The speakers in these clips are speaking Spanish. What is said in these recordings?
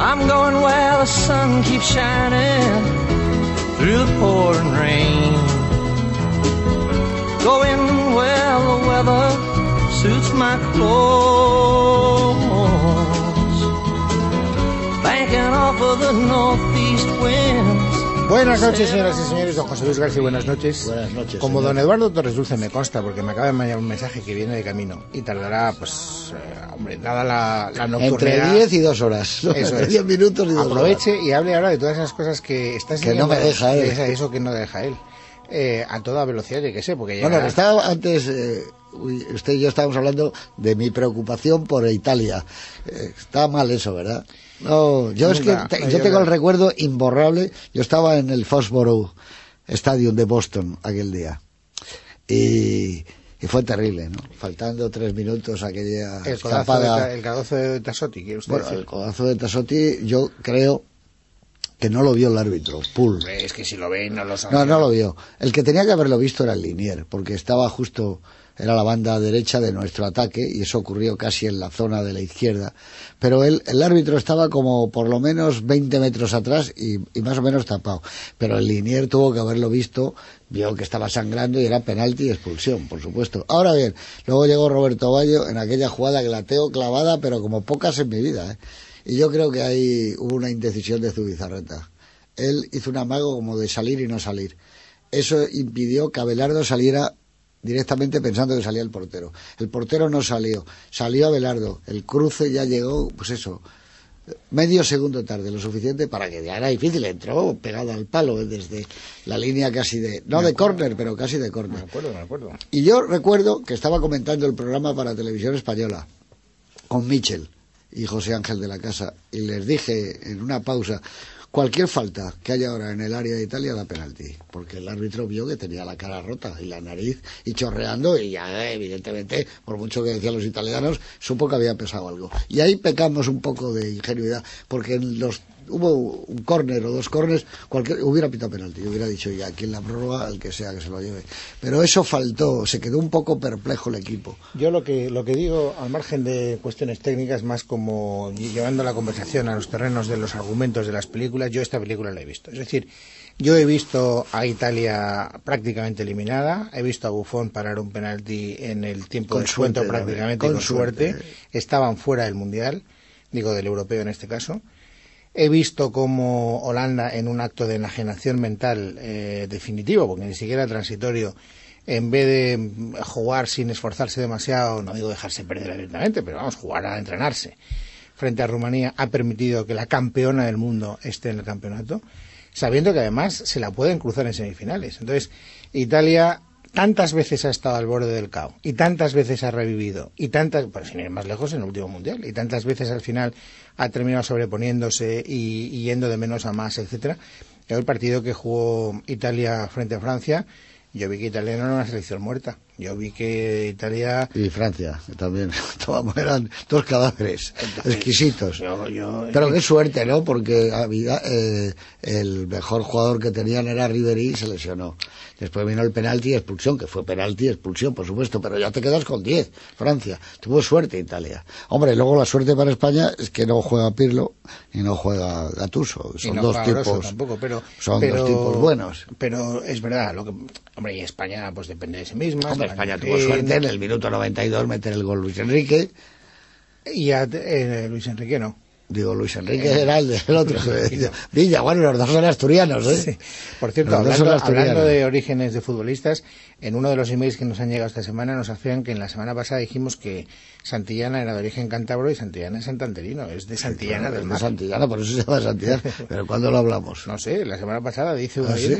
I'm going where the sun keeps shining through the pouring rain. Going where the weather suits my clothes. Banking off of the northeast winds. Buenas noches, señoras y señores. Don José Luis García, buenas noches. Buenas noches, Como señor. don Eduardo Torres Dulce me consta, porque me acaba de mandar un mensaje que viene de camino y tardará, pues, eh, hombre, dada la, la Entre nocturnidad. 10 y 2 horas. ¿no? Eso Entre es. 10 minutos y 2 horas. Aproveche y hable ahora de todas esas cosas que está Que no me deja él. Eso que no deja él. Eh, a toda velocidad, yo que sé, porque Bueno, llega- estaba antes, eh, usted y yo estábamos hablando de mi preocupación por Italia. Eh, está mal eso, ¿verdad? No, yo es que te- yo tengo el recuerdo imborrable. Yo estaba en el Foxborough Stadium de Boston aquel día. Y, y fue terrible, ¿no? Faltando tres minutos aquella el escapada. El codazo de Tassotti, quiere usted Bueno, decir. el codazo de Tassotti, yo creo que no lo vio el árbitro, Pool. Es que si lo ven, no lo saben. No, no lo vio. El que tenía que haberlo visto era el Linier, porque estaba justo, era la banda derecha de nuestro ataque y eso ocurrió casi en la zona de la izquierda. Pero él, el árbitro estaba como por lo menos 20 metros atrás y, y más o menos tapado. Pero el Linier tuvo que haberlo visto, vio que estaba sangrando y era penalti y expulsión, por supuesto. Ahora bien, luego llegó Roberto Bayo en aquella jugada que la teo clavada, pero como pocas en mi vida. ¿eh? Y yo creo que ahí hubo una indecisión de Zubizarreta. Él hizo un amago como de salir y no salir. Eso impidió que Abelardo saliera directamente pensando que salía el portero. El portero no salió, salió Abelardo. El cruce ya llegó, pues eso, medio segundo tarde, lo suficiente para que ya era difícil. Entró pegado al palo desde la línea casi de, no de córner, pero casi de Me córner. acuerdo, me acuerdo. Y yo recuerdo que estaba comentando el programa para televisión española con Michel y José Ángel de la Casa y les dije en una pausa cualquier falta que haya ahora en el área de Italia da penalti porque el árbitro vio que tenía la cara rota y la nariz y chorreando y ya evidentemente por mucho que decían los italianos supo que había pesado algo. Y ahí pecamos un poco de ingenuidad porque en los hubo un córner o dos córneres, cualquier hubiera pitado penalti, yo hubiera dicho ya aquí en la prórroga el que sea que se lo lleve. Pero eso faltó, se quedó un poco perplejo el equipo. Yo lo que, lo que digo, al margen de cuestiones técnicas, más como llevando la conversación a los terrenos de los argumentos de las películas, yo esta película la he visto. Es decir, yo he visto a Italia prácticamente eliminada, he visto a Buffon parar un penalti en el tiempo Con de descuento prácticamente con con, suerte. suerte. estaban fuera del Mundial, digo del europeo en este caso. He visto como Holanda, en un acto de enajenación mental eh, definitivo, porque ni siquiera transitorio, en vez de jugar sin esforzarse demasiado, no digo dejarse perder abiertamente, pero vamos, jugar a entrenarse, frente a Rumanía, ha permitido que la campeona del mundo esté en el campeonato, sabiendo que además se la pueden cruzar en semifinales. Entonces, Italia tantas veces ha estado al borde del caos y tantas veces ha revivido y tantas, pues sin ir más lejos en el último mundial y tantas veces al final ha terminado sobreponiéndose y, y yendo de menos a más, etcétera. El partido que jugó Italia frente a Francia, yo vi que Italia no era una selección muerta. Yo vi que Italia Y Francia, también. Todos eran dos cadáveres exquisitos. yo- yo- Pero qué suerte, ¿no? Porque había, eh, el mejor jugador que tenían era Ribery y se lesionó. Después vino el penalti y expulsión, que fue penalti y expulsión, por supuesto, pero ya te quedas con 10. Francia. Tuvo suerte Italia. Hombre, luego la suerte para España es que no juega Pirlo y no juega Gattuso. y Son no dos tipos. tampoco, pero, son pero- dos tipos buenos. Pero es verdad, lo que, hombre, y España pues depende de sí misma. Hombre, España tuvo suerte en el minuto 92 meter el gol Luis Enrique. Y a, eh, Luis Enrique no. Digo, Luis Enrique era el del otro. Villa, bueno, los dos son asturianos, ¿eh? Sí. Por cierto, hablando, son asturianos. hablando de orígenes de futbolistas, en uno de los emails que nos han llegado esta semana nos hacían que en la semana pasada dijimos que Santillana era de origen cántabro y Santillana es santanderino, es de Santillana del de Mar. Santillana, por eso se llama Santillana. Pero ¿cuándo lo hablamos? No sé, la semana pasada dice un ¿Ah, sí?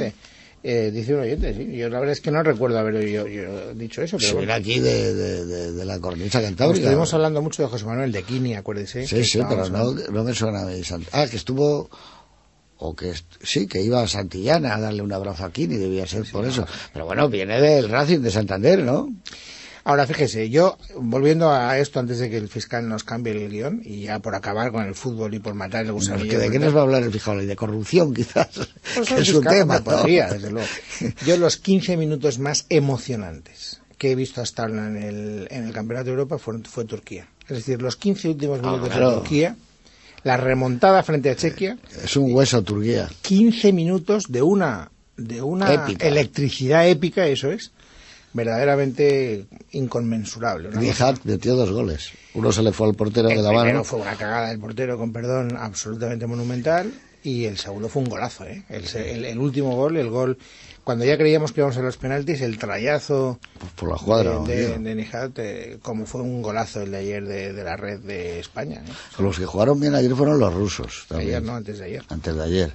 Eh, dice un oyente, sí. Yo la verdad es que no recuerdo haber yo, yo dicho eso. Pero bueno. viene aquí de, de, de, de la cornisa cantábrica. Estuvimos hablando mucho de José Manuel de Quini, acuérdese. Sí, sí, pero no, no me suena a mí. Sant- Ah, que estuvo... O que sí, que iba a Santillana a darle un abrazo a Kini, debía ser por eso. Pero bueno, viene del Racing de Santander, ¿no? Ahora, fíjese, yo, volviendo a esto antes de que el fiscal nos cambie el guion, y ya por acabar con el fútbol y por matar el gusanillo. que ¿De qué nos va a hablar el? ¿Y de corrupción, quizás? Pues que es un fiscal tema, podría, desde luego. Yo los 15 minutos más emocionantes que he visto hasta ahora en el, en el Campeonato de Europa fueron, fue Turquía. Es decir, los 15 últimos minutos Ah, claro. de Turquía, la remontada frente a Chequia, Es un hueso Turquía. 15 minutos de una, de una Épica. electricidad épica, eso es, verdaderamente inconmensurable. Dijat metió dos goles. Uno se le fue al portero el de la mano. fue una cagada del portero, con perdón, absolutamente monumental. Y el segundo fue un golazo, ¿eh? El, el- el último gol, el gol, cuando ya creíamos que íbamos a los penaltis, el trayazo Pues por la cuadra. de, de, de Nijat, eh, como fue un golazo el de ayer de, de la red de España. ¿eh? Los que jugaron bien ayer fueron los rusos. También. Ayer, no, antes de ayer. Antes de ayer.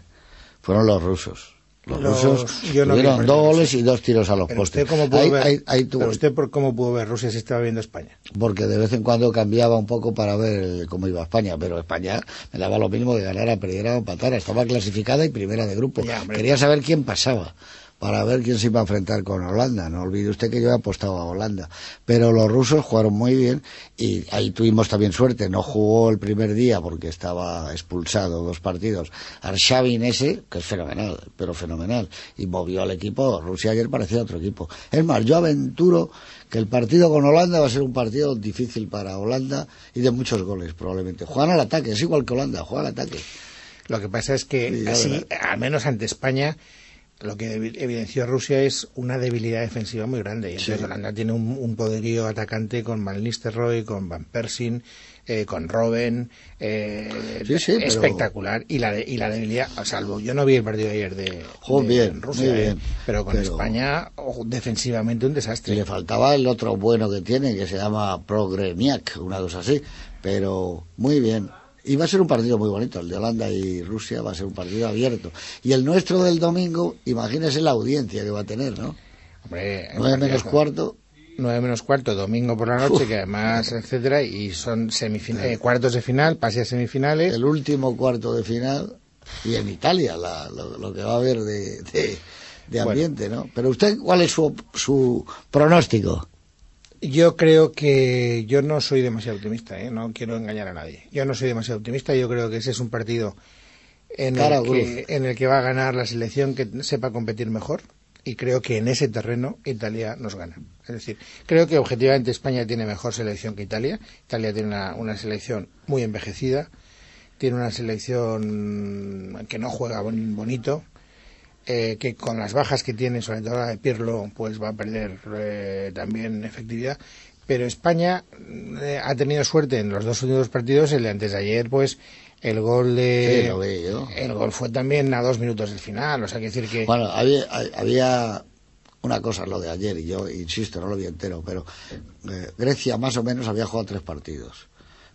Fueron los rusos. Los, Los- rusos yo no tuvieron dos goles y dos tiros a los Pero postes. usted, cómo pudo Ahí- ver, ahí- ahí tuvo- pero usted por cómo pudo ver Rusia si estaba viendo España. porque de vez en cuando cambiaba un poco para ver cómo iba España, pero España me daba lo mismo que ganara, perdiera o empatara, estaba clasificada y primera de grupo. Ya. Quería saber quién pasaba para ver quién se iba a enfrentar con Holanda. No olvide usted que yo he apostado a Holanda. Pero los rusos jugaron muy bien y ahí tuvimos también suerte. No jugó el primer día porque estaba expulsado dos partidos. Arshavin ese, que es fenomenal, pero fenomenal. Y movió al equipo. Rusia ayer parecía otro equipo. Es más, yo aventuro que el partido con Holanda va a ser un partido difícil para Holanda y de muchos goles probablemente. Juegan al ataque, es igual que Holanda, juegan al ataque. Lo que pasa es que Sí, así, al menos ante España, lo que evi- evidenció Rusia es una debilidad defensiva muy grande. Y entonces Sí. Holanda tiene un, un poderío atacante con Van Nistelrooy, con Van Persie, eh, con Robben, eh, Sí, sí, pero- espectacular. Y la, de- y la debilidad, a salvo, yo no vi el partido de ayer de, Jugó de bien, Rusia, muy eh, pero con Pero- España, ojo, defensivamente un Y desastre. le faltaba el otro bueno que tiene, que se llama Progremiak, una cosa así. Pero muy bien. Y va a ser un partido muy bonito. El de Holanda y Rusia va a ser un partido abierto. Y el nuestro del domingo, imagínese la audiencia que va a tener, ¿no? Hombre, menos cuarto. 9 menos cuarto, domingo por la noche, que además, etcétera, y son semifin- eh, cuartos de final, pase a semifinales. el último cuarto de final y en Italia la- lo, lo que va a haber de, de- de ambiente, ¿no? Pero usted, ¿cuál es su, su pronóstico? Yo creo que yo no soy demasiado optimista, ¿eh? no quiero engañar a nadie. Yo no soy demasiado optimista, yo creo que ese es un partido en Cara el, que, en el que va a ganar la selección que sepa competir mejor y creo que en ese terreno Italia nos gana. Es decir, creo que objetivamente España tiene mejor selección que Italia. Italia tiene una, una selección muy envejecida, tiene una selección que no juega bon- bonito, eh, que con las bajas que tiene, sobre todo la de Pirlo, pues va a perder eh, también efectividad. Pero España eh, ha tenido suerte en los dos últimos partidos. El de antes de ayer, pues el gol de. Sí, lo vi yo. El gol fue también a dos minutos del final. O sea, que decir que. Bueno, había, había una cosa, lo de ayer, y yo insisto, no lo vi entero, pero eh, Grecia más o menos había jugado tres partidos.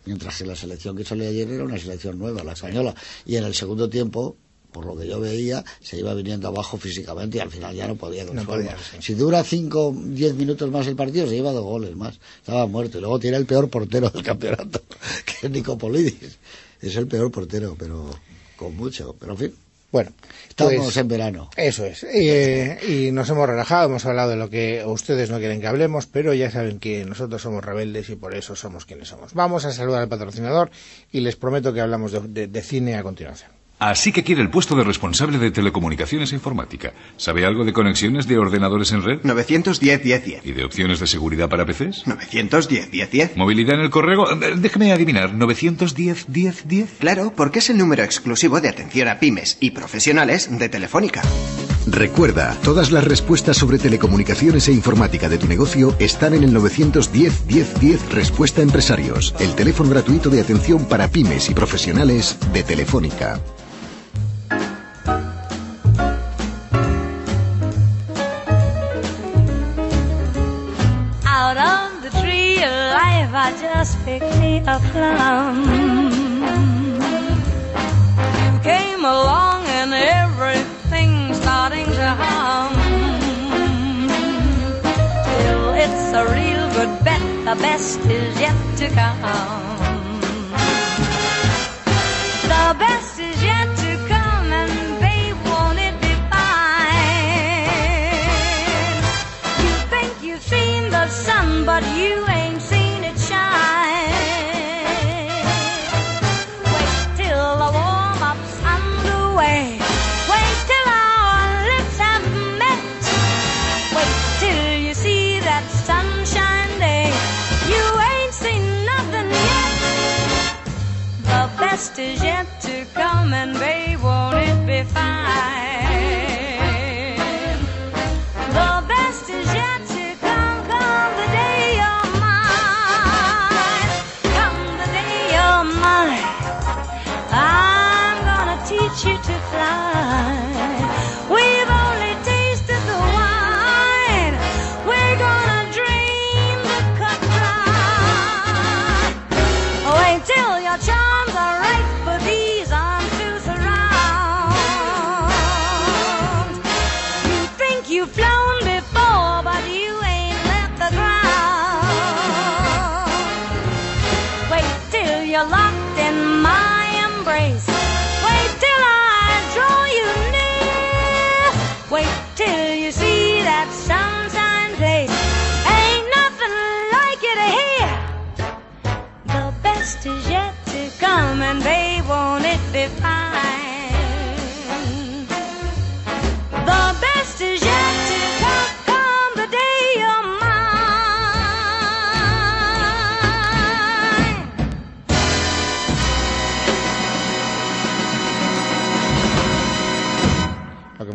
Mientras que la selección que salió ayer era una selección nueva, la española. Y en el segundo tiempo, por lo que yo veía, se iba viniendo abajo físicamente y al final ya no podía con No podía, sí. Si dura cinco, diez minutos más el partido, se lleva dos goles más. Estaba muerto. Y luego tiene el peor portero del campeonato, que es Nicopolidis. Es el peor portero, pero con mucho. Pero en fin, Bueno, estamos pues, en verano. Eso es. Eh, y nos hemos relajado, hemos hablado de lo que ustedes no quieren que hablemos, pero ya saben que nosotros somos rebeldes y por eso somos quienes somos. Vamos a saludar al patrocinador y les prometo que hablamos de, de- de cine a continuación. Así que quiere el puesto de responsable de telecomunicaciones e informática. ¿Sabe algo de conexiones de ordenadores en red? 910 10 10. ¿Y de opciones de seguridad para PCs? 910 10 10. ¿Movilidad en el correo? Eh, Déjeme adivinar, ¿910 10 10? Claro, porque es el número exclusivo de atención a pymes y profesionales de Telefónica. Recuerda, todas las respuestas sobre telecomunicaciones e informática de tu negocio están en el 910 10 10 Respuesta a Empresarios, el teléfono gratuito de atención para pymes y profesionales de Telefónica. I just picked me a plum. You came along and everything starting to hum. Till it's a real good bet, the best is yet to come. The best is yet to come, and babe, won't it be fine? You think you've seen the sun, but you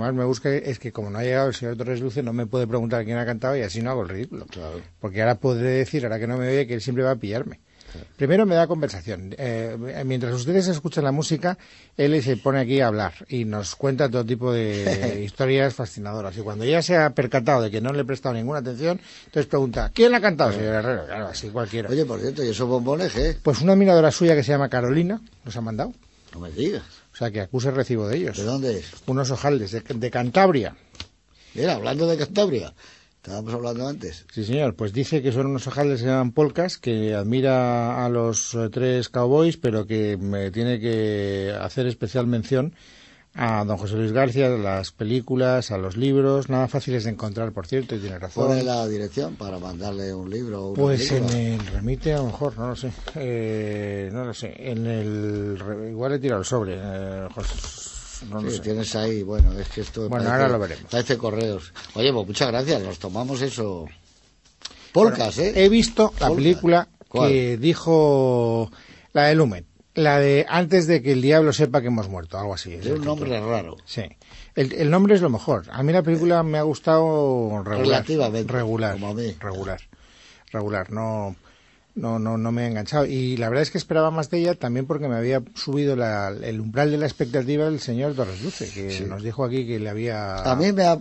más me busca es que como no ha llegado el señor Torres Luce, no me puede preguntar quién ha cantado y así no hago el ridículo. Claro. Porque ahora podré decir, ahora que no me oye, que él siempre va a pillarme. Primero me da conversación. Eh, mientras ustedes escuchan la música, él se pone aquí a hablar y nos cuenta todo tipo de historias fascinadoras. Y cuando ya se ha percatado de que no le he prestado ninguna atención, entonces pregunta, ¿quién la ha cantado, señor Herrero? Claro, así cualquiera. Oye, por cierto, ¿y esos bombones qué? Pues una admiradora suya que se llama Carolina nos ha mandado. No me digas. O sea, que acuse recibo de ellos. ¿De dónde es? Unos ojaldes de, de Cantabria. Mira, hablando de Cantabria. Estábamos hablando antes. Sí, señor. Pues dice que son unos ojales que se llaman polcas, que admira a los eh, tres cowboys, pero que me tiene que hacer especial mención a don José Luis García, las películas, a los libros, nada fáciles de encontrar, por cierto, y tiene razón. ¿Cuál es la dirección para mandarle un libro o una Pues en película? el remite a lo mejor, no lo sé. Eh, no lo sé. En el. Igual he tirado el sobre. eh, José- no lo Sí, sé. tienes ahí, bueno, es que esto Bueno, parece- ahora lo veremos. Parece correos. Oye, pues muchas gracias, nos tomamos eso. Polcas, ¿eh? He visto la Polcas. película ¿Cuál? que dijo la de Lumen. La de antes de que el diablo sepa que hemos muerto, algo así. es un nombre raro. Sí. El, el nombre es lo mejor. A mí la película me ha gustado regular. Relativamente, Regular. como a mí. Regular. Regular. No, no, no, no me ha enganchado. Y la verdad es que esperaba más de ella también porque me había subido la- el umbral de la expectativa del señor Torres Luce, que nos dijo aquí que le había... A mí me ha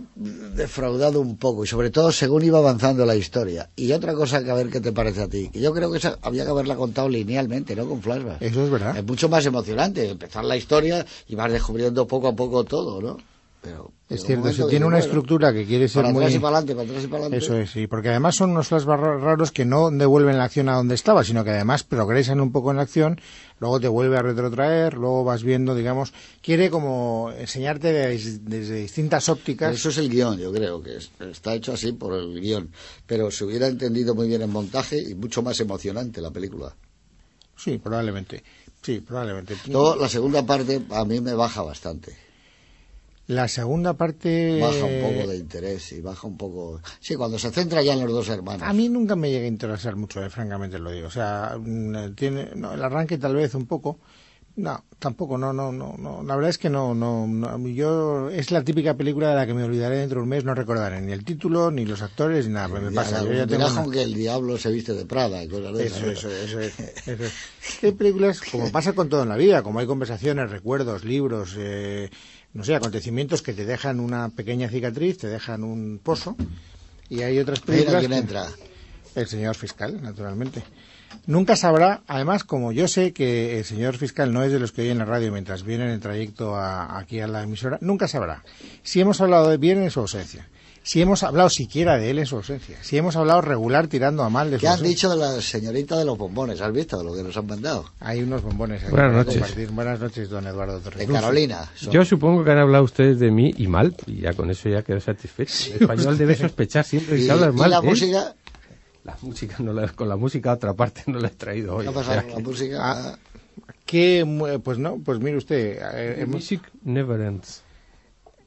defraudado un poco y sobre todo según iba avanzando la historia. Y otra cosa que a ver qué te parece a ti. que Yo creo que esa había que haberla contado linealmente, no con flashbacks. Eso es verdad. Es mucho más emocionante empezar la historia y vas descubriendo poco a poco todo, ¿no? Pero Es cierto, si tiene una bueno, estructura que quiere ser para muy... atrás y para adelante, para atrás y para adelante. Eso es, sí, porque además son unos ra- raros que no devuelven la acción a donde estaba, sino que además progresan un poco en la acción, luego te vuelve a retrotraer, luego vas viendo, digamos, quiere como enseñarte de- desde distintas ópticas. Eso es el guion, yo creo que es- está hecho así por el guion. Pero se hubiera entendido muy bien en montaje y mucho más emocionante la película. Sí, probablemente. Sí, probablemente. Luego, la segunda parte a mí me baja bastante. La segunda parte... Baja un poco de interés y baja un poco... Sí, cuando se centra ya en los dos hermanos. A mí nunca me llega a interesar mucho, eh, francamente lo digo. O sea, mm, tiene no, el arranque tal vez un poco. No, tampoco, no, no, no, no. La verdad es que no, no, no. Yo es la típica película de la que me olvidaré dentro de un mes, no recordaré ni el título, ni los actores, ni nada. pues me pasa. la- Yo ya tengo dirás una- con que el diablo se viste de Prada y cosas de Eso, eso, eso, es, eso es. Hay películas, como pasa con todo en la vida, como hay conversaciones, recuerdos, libros, eh, no sé, acontecimientos que te dejan una pequeña cicatriz, te dejan un pozo, y hay otras películas... quién entra. El señor fiscal, naturalmente. Nunca sabrá, además, como yo sé que el señor fiscal no es de los que oyen la radio mientras viene en el trayecto a- aquí a la emisora, nunca sabrá si hemos hablado de bien en su ausencia, si hemos hablado siquiera de él en su ausencia, si hemos hablado regular tirando a mal de su ¿Qué han ausencia. dicho de la señorita de los bombones? ¿Has visto lo que nos han mandado? Hay unos bombones. aquí Buenas noches. compartir. Buenas noches, don Eduardo Torres. De Carolina. Son- Yo supongo que han hablado ustedes de mí y mal, y ya con eso ya quedo satisfecho. El español debe sospechar siempre Y, que hablas y mal. la de él. música, La música no la- con la música a otra parte no la he traído hoy. ¿qué ha o pasado sea con la que- música? Ah, ¿Qué pues no, pues mire usted, eh, hemos music never ends.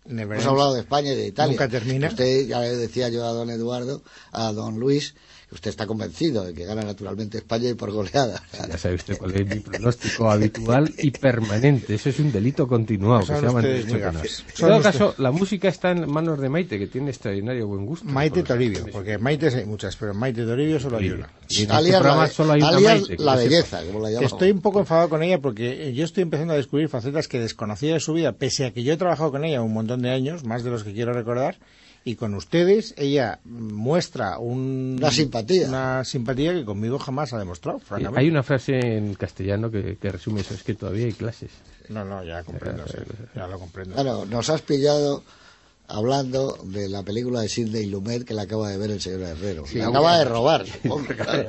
Hemos hablado de España y de Italia. Nunca termina. Usted, ya le decía yo a don Eduardo, a don Luis, usted está convencido de que gana naturalmente España y por goleada. Ya sabe usted cuál es mi pronóstico habitual y permanente. Eso es un delito continuado que se llama. En todo caso, la música está en manos de Maite, que tiene extraordinario buen gusto. Maite Toribio, porque Maite hay muchas, pero Maite Toribio solo hay una. Y en este alias solo hay una alias Maite, que la belleza, como la llamamos. Estoy un poco enfadado con ella porque yo estoy empezando a descubrir facetas que desconocía de su vida, pese a que yo he trabajado con ella un montón de años, más de los que quiero recordar, y con ustedes ella muestra un- Una simpatía. una simpatía que conmigo jamás ha demostrado, Eh, francamente. Hay una frase en castellano que, que resume eso, es que todavía hay clases. No, no, ya comprendo, sí, ya lo comprendo. Bueno, nos has pillado hablando de la película de Sidney Lumet que la acaba de ver el señor Herrero. la acaba de robar, claro.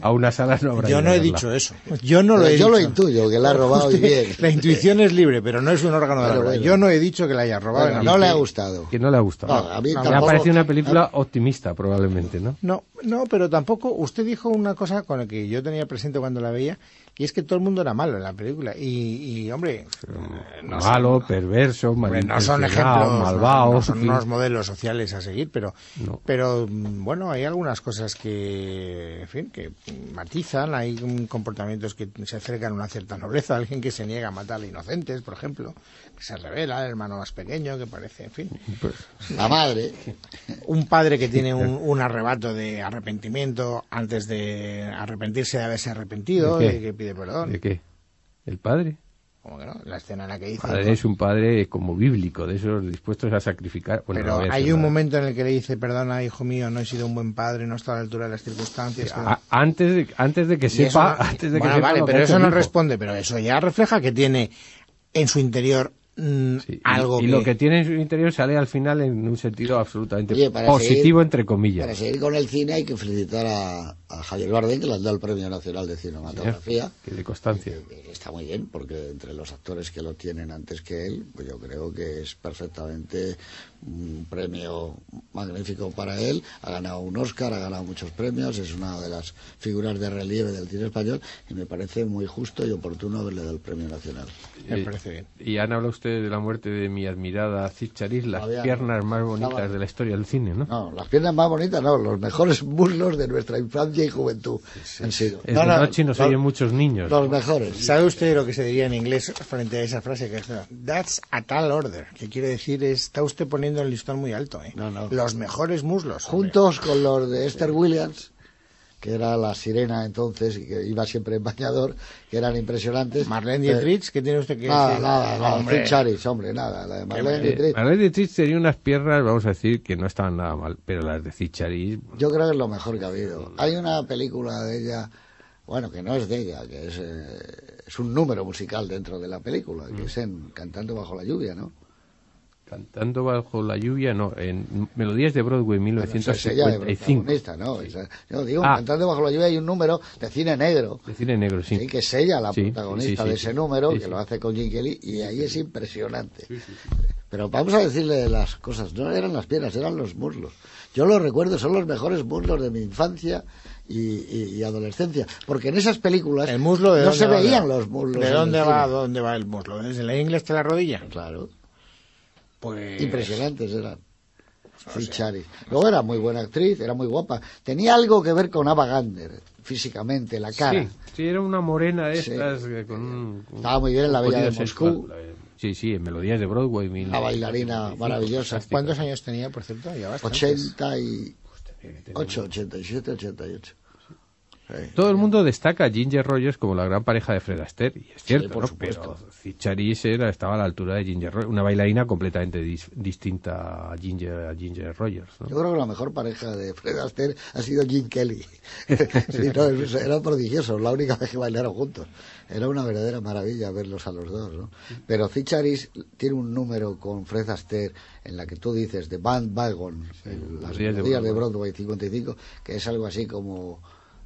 A una sala no habrá Yo no he verla. dicho eso. Yo no lo he yo lo intuyo, que la ha robado y bien. La intuición es libre, pero no es un órgano de la bueno. Yo no he dicho que la haya robado. Bueno, no que- le ha gustado. Que no le ha gustado. No, a mí Me ha parecido una película optimista, probablemente, ¿no? No, no, pero tampoco. Usted dijo una cosa con la que yo tenía presente cuando la veía, y es que todo el mundo era malo en la película. Y, y, hombre, eh, son- Malo, perverso, hombre, no son ejemplos, no- malvado. no, son unos modelos sociales a seguir, pero, No. pero mm, bueno, hay algunas cosas que, en fin, que matizan. Hay comportamientos que se acercan a una cierta nobleza. Alguien que se niega a matar a inocentes, por ejemplo, que se revela, el hermano más pequeño, que parece, en fin. Pues, La madre. un padre que tiene un, un arrebato de arrepentimiento antes de arrepentirse de haberse arrepentido, pide perdón. ¿De qué? ¿El padre? ¿Cómo que no? La escena en la que dice. Padre es un padre como bíblico, de esos dispuestos a sacrificar. Bueno, no pero hay un nada. momento en el que le dice, perdona, hijo mío, no he sido un buen padre, no he estado a la altura de las circunstancias. que- A- antes, de, antes de que Y sepa, no- antes de que bueno, sepa vale, pero eso no responde, pero eso ya refleja que tiene en su interior mm, Sí, y- algo y, lo que tiene en su interior sale al final en un sentido absolutamente Oye, positivo, seguir- entre comillas. Para seguir con el cine hay que felicitar a, a Javier Bardem, que le han dado el Premio Nacional de Cinematografía. Que de constancia. Está muy bien, porque entre los actores que lo tienen antes que él, pues yo creo que es perfectamente un premio magnífico para él. Ha ganado un Oscar, ha ganado muchos premios, es una de las figuras de relieve del cine español y me parece muy justo y oportuno haberle dado el Premio Nacional. Me Eh, parece bien. Y han hablado ustedes de la muerte de mi admirada Cid Chariz, las Todavía no. piernas más bonitas Estaba- de la historia del cine, ¿no? No, las piernas más bonitas, no, los mejores muslos de nuestra infancia y juventud han sido. Es No, de no, noche y nos oyen muchos niños. Los mejores. ¿Sabe usted lo que se diría en inglés frente a esa frase que es That's a tall order? Que quiere decir está usted poniendo el listón muy alto, ¿eh? No, no. Los mejores muslos. hombre. juntos con los de Esther Williams, que era la sirena entonces y que iba siempre en bañador, que eran impresionantes. Marlene Dietrich, ¿qué tiene usted que Nada, decir? nada, nada, Hombre. Charis, hombre, nada. La de Marlene Eh, Dietrich, Marlene Dietrich tenía unas piernas, vamos a decir, que no estaban nada mal, pero las de Cid Chariz, yo creo que es lo mejor que ha habido. Hay una película de ella, bueno, que no es de ella, que es, eh, es un número musical dentro de la película, que es en Cantando bajo la lluvia, ¿no? Cantando bajo la lluvia, no, en Melodías de Broadway, Bueno, esa es ella de 1955. protagonista, ¿no? Yo digo, Ah. Cantando bajo la lluvia hay un número de cine negro. De cine negro, sí. Sí, que es ella la Sí, protagonista sí, sí, de sí. ese número, Sí, que lo hace con Jim Kelly, y ahí es impresionante. Pero vamos a decirle las cosas, no eran las piernas, eran los muslos. Yo los recuerdo, son los mejores muslos de mi infancia y, y- y adolescencia, porque en esas películas El muslo de no se va, veían los muslos. ¿De dónde va, dónde va el muslo? ¿Desde la ingle hasta la rodilla? Claro, Pues... impresionantes eran. Phil Charis. Luego era muy buena actriz, era muy guapa. Tenía algo que ver con Ava Gardner, físicamente, la cara. Sí, sí, era una morena de Sí. estas eh, con un... Estaba muy bien en La Bella de sexual. Moscú. Sí, sí, en Melodías de Broadway. mil- Una bailarina maravillosa. ¿Cuántos años tenía, por cierto? Ya bastantes. 88, 87, 88. Todo el mundo destaca a Ginger Rogers como la gran pareja de Fred Astaire, y es cierto, por ¿no? supuesto. pero era, estaba a la altura de Ginger Rogers, una bailarina completamente dis- distinta a Ginger, a Ginger Rogers. ¿no? Yo creo que la mejor pareja de Fred Astaire ha sido Jim Kelly. Sí, no, eran prodigiosos, la única vez que bailaron juntos. Era una verdadera maravilla verlos a los dos, ¿no? Pero Cicharis tiene un número con Fred Astaire en la que tú dices de Band Wagon, el- las días de días de Broadway. Broadway 55, que es algo así como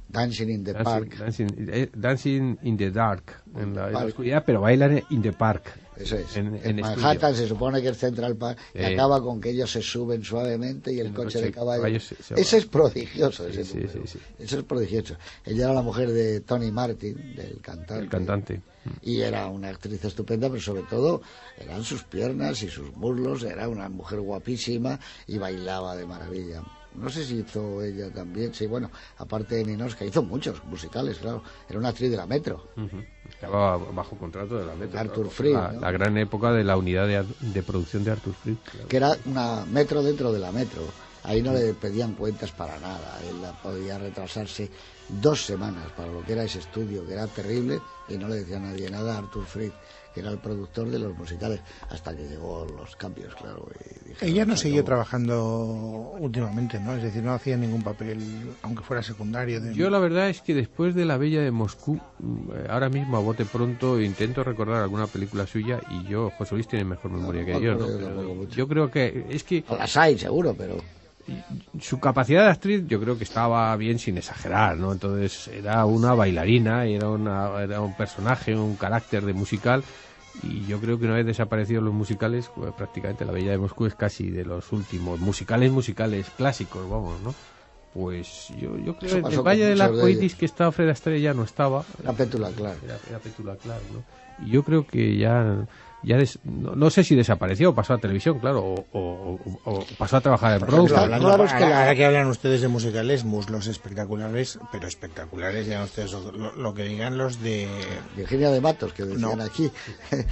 Dancing in the Dancing, Park. Dancing- eh, Dancing in the Dark, en la, en la Park. oscuridad, pero bailan in the Park. Eso es. En, En, en Manhattan estudio. se supone que es Central Park y Eh. acaba con que ellos se suben suavemente y el El coche coche de caballo. se- se Ese es prodigioso. ese Sí, sí, número. sí, sí. Eso es prodigioso. Ella era la mujer de Tony Martin, del cantante. El cantante. Y era una actriz estupenda, pero sobre todo eran sus piernas y sus muslos. Era una mujer guapísima y bailaba de maravilla. No sé si hizo ella también. Sí, bueno, aparte de Ninoska, hizo muchos musicales, claro. Era una actriz de la Metro. Estaba bajo contrato de la Metro. Arthur claro, La, ¿no? la gran época de la unidad de, de producción de Arthur claro. que era una metro dentro de la metro. Ahí no le pedían cuentas para nada. Él podía retrasarse dos semanas para lo que era ese estudio, que era terrible, y no le decía a nadie nada a Arthur Fried, que era el productor de los musicales, hasta que llegó los cambios, claro. y dijeron, Ella no "Se siguió acabó". trabajando últimamente, ¿no? Es decir, no hacía ningún papel, aunque fuera secundario. De... Yo la verdad es que después de La Bella de Moscú, mm, ahora mismo a bote pronto intento recordar alguna película suya y yo, José Luis tiene mejor memoria que no yo, ¿no? Pero yo creo que es que O las hay, seguro, pero su capacidad de actriz yo creo que estaba bien sin exagerar, ¿no? Entonces era una bailarina, era, una, era un personaje, un carácter de musical y yo creo que una vez desaparecidos los musicales, pues, prácticamente La Bella de Moscú es casi de los últimos musicales musicales clásicos, vamos, ¿no? Pues yo, yo creo que el Valle de Iris ellos. que estaba Fred Astaire ya no estaba, la pétula, claro. era, era Petula Clark, ¿no? Y yo creo que ya, ya des- no, no sé si desapareció o pasó a televisión, claro, o, o- o- pasó a trabajar en hablando- Claro, es que ahora, la- ahora que hablan ustedes de musicales, muslos espectaculares, pero espectaculares, ya ustedes lo, lo- que digan los de... Virginia de Matos, que decían No. aquí, eh,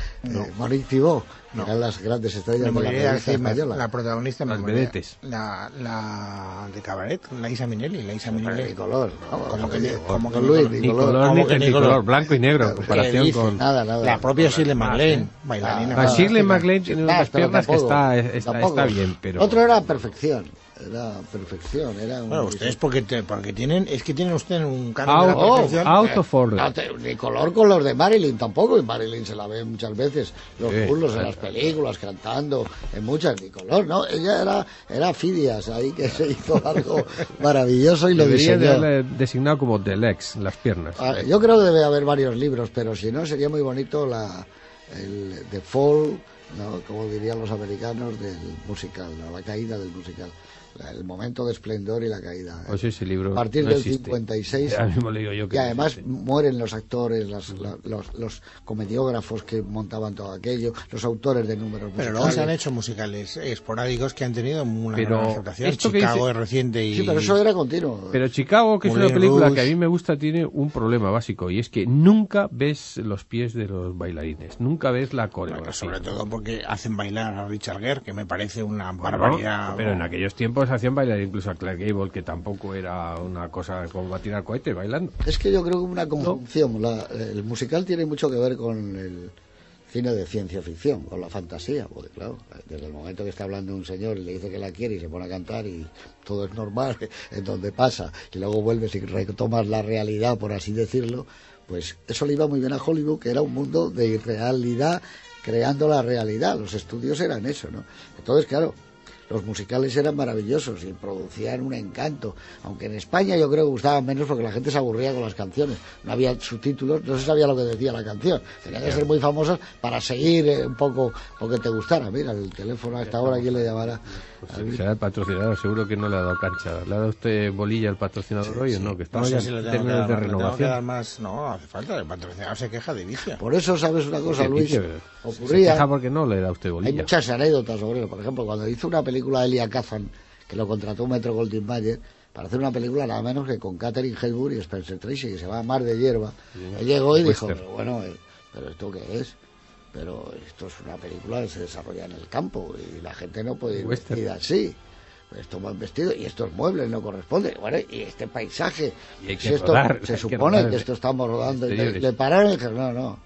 Monique Thibault, que No. eran las grandes estrellas Me de la decirme, española. la protagonista Las vedetes. La, la de Cabaret, la Isa Minelli, la Isa Minelli. Nicolor, Como que, como que Luis, Nicolor. Ni Nicolor. blanco y negro, en ¿Qué comparación con... Nada, nada. La propia más, MacLaine, ¿eh? Bailarina. Ah, Shirley. MacLaine tiene unas piernas que está, está, tampoco. está bien, pero... Otro era perfección, era perfección, era un... Bueno, ustedes porque, te- porque tienen, es que tienen ustedes un Out, canon de la perfección. out of order. No, te- ni color con los de Marilyn tampoco, y Marilyn se la ve muchas veces, los Sí, burlos en las películas, cantando, en muchas, ni color, ¿no? Ella era, era Fidias, ahí que se hizo algo maravilloso y lo Debería de diseñó. haberle designado como The Legs, las piernas. Ah, yo creo que debe haber varios libros, pero si no, sería muy bonito la, el Fall, ¿no? como dirían los americanos, del musical, la caída del musical. El momento de esplendor y la caída. ¿eh? Pues ese libro A partir no del existe. 56. Ya mismo le digo yo que Y no además existe. mueren los actores, las- la- los, los comediógrafos que montaban todo aquello, los autores de números Pero musicales. luego se han hecho musicales esporádicos que han tenido una Pero gran aceptación. esto que Chicago dice- es reciente y... Sí, pero eso era continuo. Pero Chicago, que es una Moulin película Rouge. que a mí me gusta, tiene un problema básico y es que nunca ves los pies de los bailarines, nunca ves la Bueno, coreografía. sobre todo porque hacen bailar a Richard Gere, que me parece una Bueno, barbaridad. pero en aquellos tiempos hacían bailar incluso a Clark Gable, que tampoco era una cosa como va a tirar cohete bailando. Es que yo creo que una conjunción. la- el musical tiene mucho que ver con el cine de ciencia ficción, con la fantasía, porque claro, desde el momento que está hablando un señor y le dice que la quiere y se pone a cantar y todo es normal, en donde pasa, y luego vuelves y retomas la realidad, por así decirlo, pues eso le iba muy bien a Hollywood, que era un mundo de irrealidad creando la realidad. Los estudios eran eso, ¿no? Entonces, claro, los musicales eran maravillosos y producían un encanto. Aunque en España yo creo que gustaban menos porque la gente se aburría con las canciones. No había subtítulos, no se sabía lo que decía la canción. Tenían que ser muy famosas para seguir eh, un poco lo que te gustara. Mira, el teléfono a esta hora, ¿quién le llamará? Pues será el patrocinador, seguro que no le ha dado cancha. ¿Le ha dado usted bolilla al patrocinador hoy o no? Que No estamos sé ya si en términos dar, de renovación. dar más. No, hace falta. El patrocinador se queja de vicio. Por eso, ¿sabes una cosa, ¿Qué Luis? dice? Se Ocurría... queja porque no le da usted Hay bolilla. muchas anécdotas sobre eso. Por ejemplo, cuando hizo una película Elia Kazan, que lo contrató Metro Goldwyn Mayer, para hacer una película nada menos que con Catherine Hepburn y Spencer Tracy, que se llama Mar de Hierba. Él llegó y dijo, pero bueno, eh, ¿pero esto qué es? Pero esto es una película que se desarrolla en el campo y la gente no puede ir Western. vestida así. estos van vestidos y estos muebles no corresponden. Bueno, y este paisaje, Y hay que si esto, rodar, se hay supone que esto estamos rodando. y Le, le pararon y dijeron, no, no.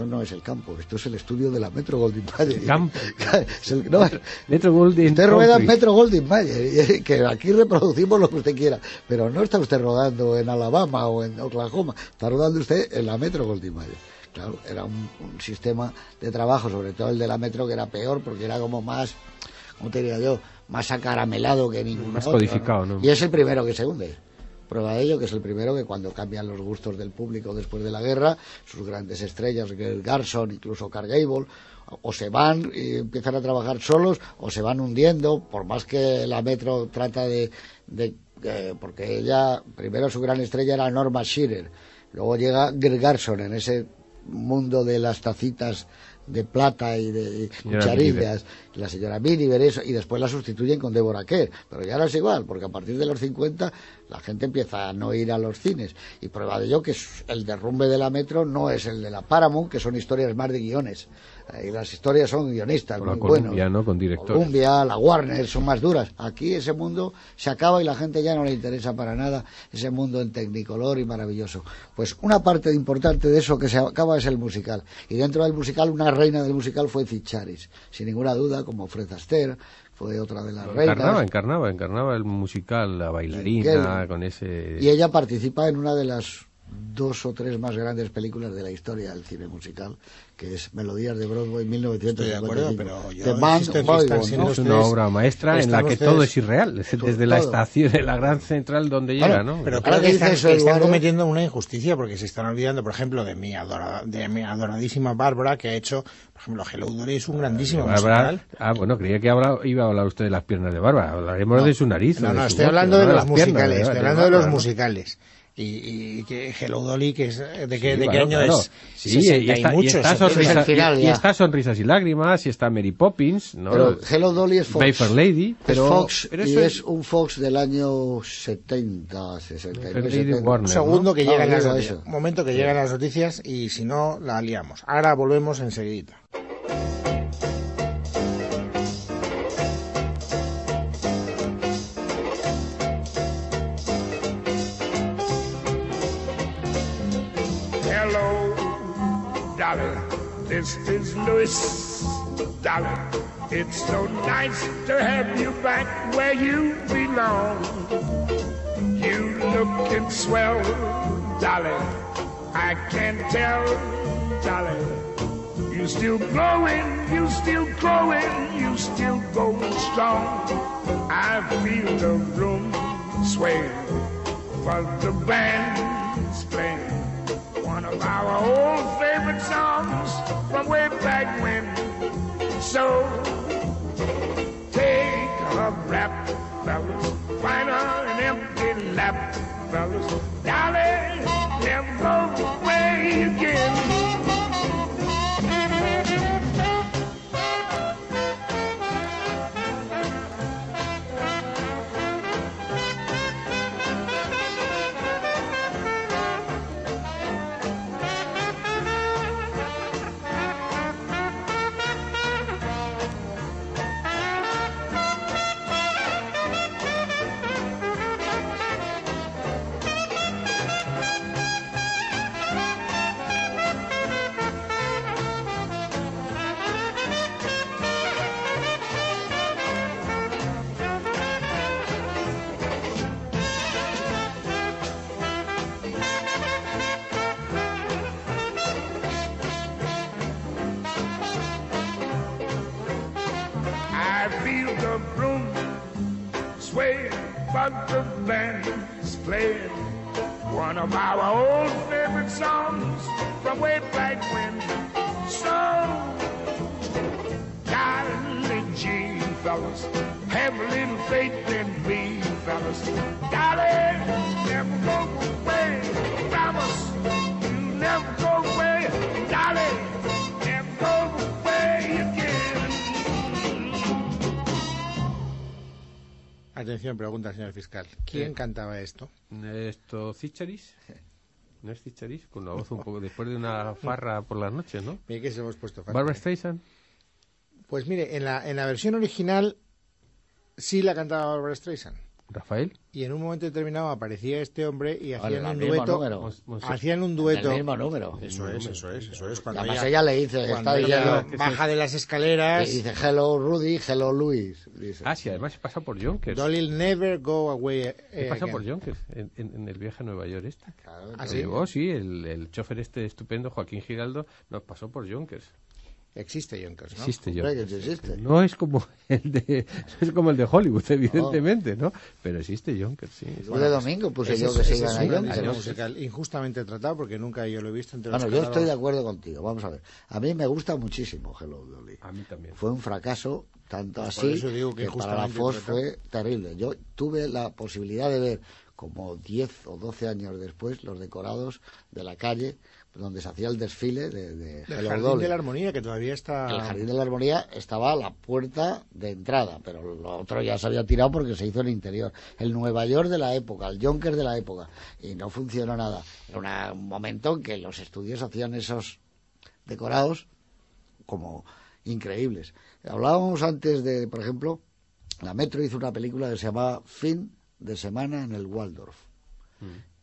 Esto no es el campo, esto es el estudio de la Metro Goldwyn Mayer. campo. Es el- no, Metro Usted rueda en. Metro Goldwyn Mayer, y- que aquí reproducimos lo que usted quiera, pero no está usted rodando en Alabama o en Oklahoma, está rodando usted en la Metro Goldwyn Mayer. Claro, era un, un sistema de trabajo, sobre todo el de la Metro, que era peor porque era como más, ¿cómo te diría yo? Más acaramelado que ningún Más otro, codificado, ¿no? Y es el primero que se hunde. Prueba de ello que es el primero que cuando cambian los gustos del público después de la guerra, sus grandes estrellas, Garson, incluso Carl Gable, o se van y empiezan a trabajar solos o se van hundiendo, por más que la Metro trata de... de eh, porque ella, primero su gran estrella era Norma Shearer, luego llega Greg Garson en ese mundo de las tacitas de plata y de y cucharillas, la señora Miniver, eso, y después la sustituyen con Deborah Kerr. Pero ya no es igual, porque a partir de los 50 la gente empieza a no ir a los cines. Y prueba de ello que el derrumbe de la Metro no es el de la Paramount, que son historias más de guiones. Y las historias son guionistas, Con la muy buenos. Columbia, ¿no? Con directores. Columbia, la Warner, son más duras. Aquí ese mundo se acaba y la gente ya no le interesa para nada ese mundo en tecnicolor y maravilloso. Pues una parte importante de eso que se acaba es el musical. Y dentro del musical, una reina del musical fue Ficharis. Sin ninguna duda, como Fred Astaire, fue otra de las reinas. Encarnaba, encarnaba, encarnaba el musical, la bailarina, con ese... Y ella participa en una de las dos o tres más grandes películas de la historia del cine musical, que es Melodías de Broadway 1955. Estoy de acuerdo, pero. Es una obra maestra en la que ustedes- todo es irreal, desde Todo, la estación de la gran central donde Claro, llega, ¿no? Pero creo que están, eso, están Eduardo- cometiendo una injusticia porque se están olvidando, por ejemplo, de mi, adora- de mi adoradísima Bárbara, que ha hecho, por ejemplo, Hello Dolly es un grandísimo Bárbara- musical. ah, bueno, creía que habla- iba a hablar usted de las piernas de Bárbara. Hablaremos No, de su nariz. No, de no, estoy hablando de los musicales, estoy hablando de los musicales. Y, y que Hello Dolly, que es, ¿de qué, Sí, de qué claro, año claro. es? Sí, 60 y está, y muchos, está 70. sonrisa- Es final, y- y está sonrisas y lágrimas, y está Mary Poppins, ¿no? Pero Hello Dolly es Fox. Fair Lady, pero, es Fox pero y eso es un Fox del año 70, 69, Lady 70. Warner. Un segundo que ¿no? llegan Ah, las noticias. eso. Un momento que llegan las noticias y si no, la liamos. Ahora volvemos enseguida. This is Louis. It's so nice to have you back where you belong. You looking swell, Dolly. I can tell, Dolly. You still glowing, you still growing, you still going strong. I feel the room sway, but the band's playing one of our old favorite songs from way back when. So take a rap, fellas, find an empty lap, fellas. Dolly, never go away again. Pregunta, señor fiscal. ¿Quién cantaba esto? ¿Esto Cicharis? ¿No es Cicharis? Con la voz un poco después de una farra por las noches, ¿no? Mire que se hemos puesto fácil. Barbara Streisand. Pues mire, en la, en la versión original sí la cantaba Barbara Streisand. Rafael. Y en un momento determinado aparecía este hombre y hacían un dueto. Hacían un dueto. El mismo número. Eso es, eso es, eso es. Y Cuando además ella, ella le dice, cuando está ella baja de las y escaleras. dice hello Rudy, hello Luis. Dice. Ah, sí, además pasa por Jonkers. Dolly'll never go away. eh, pasa por Jonkers en, en- en el viaje a Nueva York este. Claro, ¿Ah, sí? llevó, sí, el, el chofer este estupendo, Joaquín Giraldo, nos pasó por Jonkers. Existe Yonkers, ¿no? Existe existe. No es como el de no es como el de Hollywood, evidentemente, ¿no? Pero existe Jonkers, sí. Fue de domingo puse yo es- que se iban a Yonkers. musical injustamente tratado porque nunca yo lo he visto entre los Bueno, yo estoy de acuerdo contigo. Vamos a ver. A mí me gusta muchísimo Hello Dolly. A mí también. Fue un fracaso, tanto Pues por así eso digo que que para la Fox fue terrible. Yo tuve la posibilidad de ver como 10 o 12 años después los decorados de la calle donde se hacía el desfile de, de Del Hello Jardín Dolly. de la Armonía que todavía está. El Jardín de la Armonía estaba a la puerta de entrada, pero lo otro ya se había tirado porque se hizo en interior. El Nueva York de la época, el Yonkers de la época, y no funcionó nada. Era una- un momento en que los estudios hacían esos decorados como increíbles. Hablábamos antes de, por ejemplo, la Metro hizo una película que se llamaba Fin de semana en el Waldorf.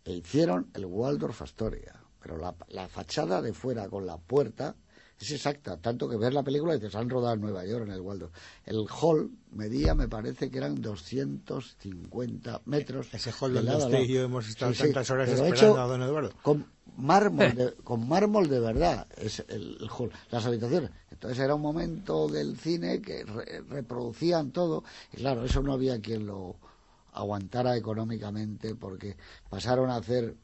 E hicieron el Waldorf Astoria. Pero la, la fachada de fuera con la puerta es exacta. Tanto que ver la película y dices, han rodado en Nueva York, en el Waldorf. El hall medía, me parece que eran 250 metros. Ese hall de donde usted y yo hemos estado Sí, tantas horas esperando hecho a don Eduardo. Con mármol, de, con mármol de verdad, es el, el hall, las habitaciones. Entonces era un momento del cine que re- reproducían todo. Y claro, eso no había quien lo aguantara económicamente porque pasaron a hacer